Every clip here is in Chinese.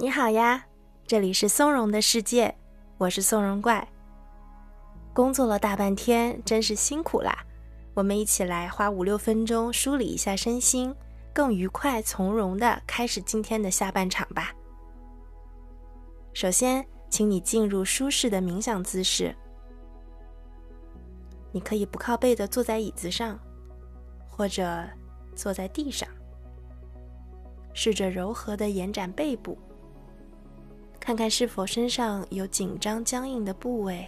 你好呀，这里是松茸的世界，我是松茸怪。工作了大半天，真是辛苦啦！我们一起来花五六分钟梳理一下身心，更愉快从容的开始今天的下半场吧。首先，请你进入舒适的冥想姿势，你可以不靠背的坐在椅子上，或者坐在地上，试着柔和的延展背部。看看是否身上有紧张僵硬的部位，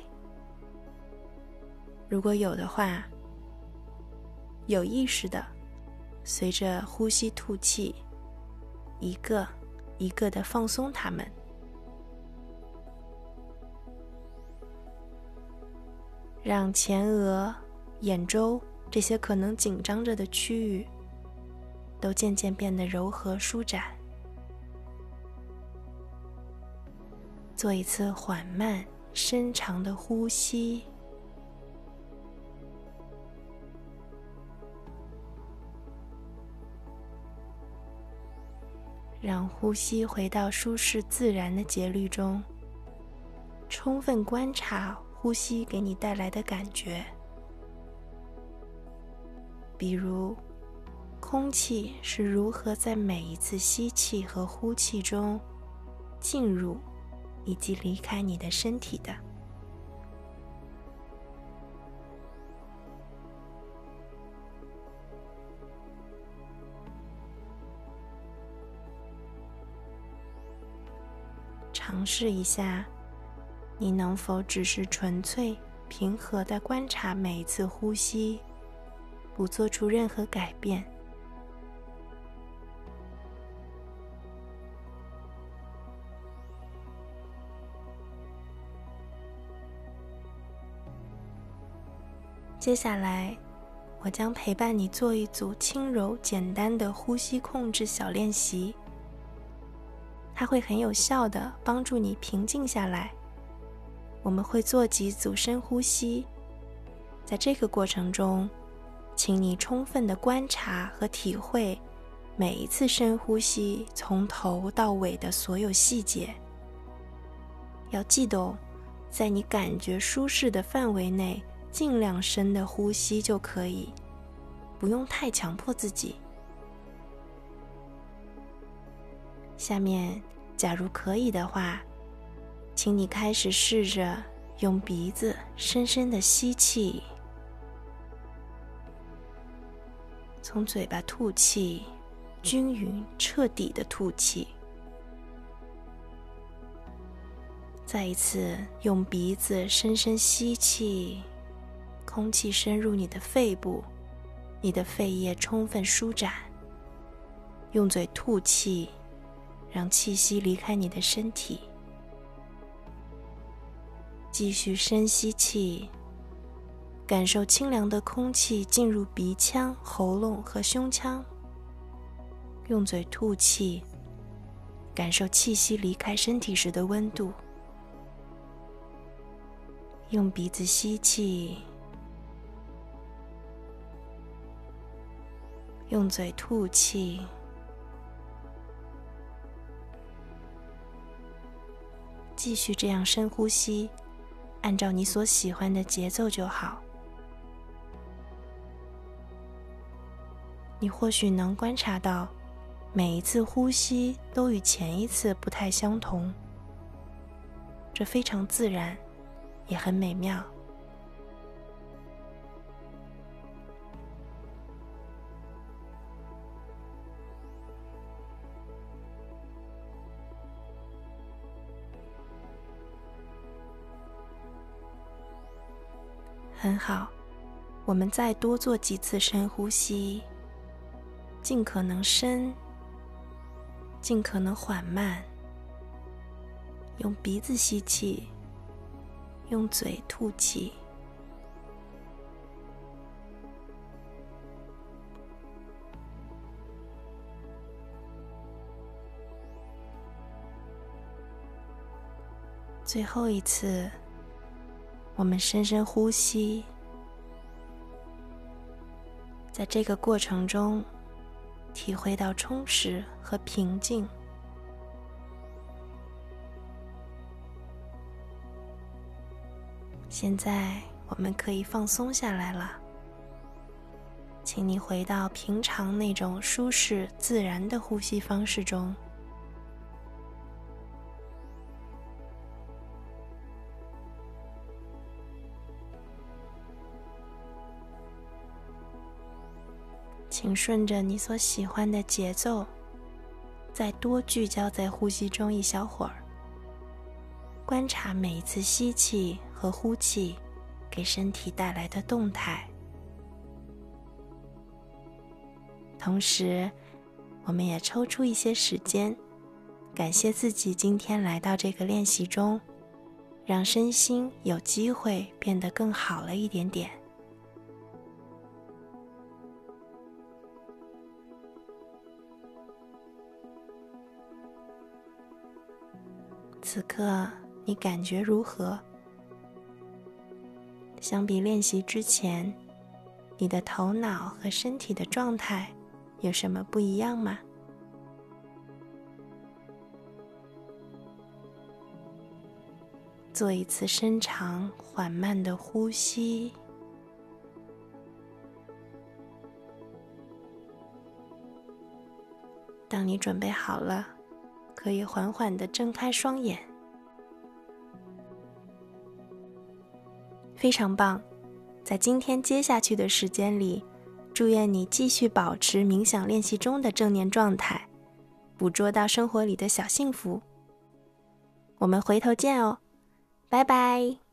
如果有的话，有意识的随着呼吸吐气，一个一个的放松它们，让前额、眼周这些可能紧张着的区域，都渐渐变得柔和舒展。做一次缓慢、深长的呼吸，让呼吸回到舒适自然的节律中，充分观察呼吸给你带来的感觉，比如空气是如何在每一次吸气和呼气中进入。以及离开你的身体的。尝试一下，你能否只是纯粹平和的观察每一次呼吸，不做出任何改变？接下来，我将陪伴你做一组轻柔简单的呼吸控制小练习。它会很有效的帮助你平静下来。我们会做几组深呼吸，在这个过程中，请你充分的观察和体会每一次深呼吸从头到尾的所有细节。要记得哦，在你感觉舒适的范围内。尽量深的呼吸就可以，不用太强迫自己。下面，假如可以的话，请你开始试着用鼻子深深的吸气，从嘴巴吐气，均匀彻底的吐气。再一次用鼻子深深吸气。空气深入你的肺部，你的肺叶充分舒展。用嘴吐气，让气息离开你的身体。继续深吸气，感受清凉的空气进入鼻腔、喉咙和胸腔。用嘴吐气，感受气息离开身体时的温度。用鼻子吸气。用嘴吐气，继续这样深呼吸，按照你所喜欢的节奏就好。你或许能观察到，每一次呼吸都与前一次不太相同，这非常自然，也很美妙。很好，我们再多做几次深呼吸，尽可能深，尽可能缓慢，用鼻子吸气，用嘴吐气。最后一次。我们深深呼吸在这个过程中体会到充实和平静。现在我们可以放松下来了请你回到平常那种舒适自然的呼吸方式中。请顺着你所喜欢的节奏，再多聚焦在呼吸中一小会儿，观察每一次吸气和呼气给身体带来的动态。同时，我们也抽出一些时间，感谢自己今天来到这个练习中，让身心有机会变得更好了一点点。此刻你感觉如何？相比练习之前，你的头脑和身体的状态有什么不一样吗？做一次深长缓慢的呼吸。当你准备好了。可以缓缓地睁开双眼，非常棒！在今天接下去的时间里，祝愿你继续保持冥想练习中的正念状态，捕捉到生活里的小幸福。我们回头见哦，拜拜。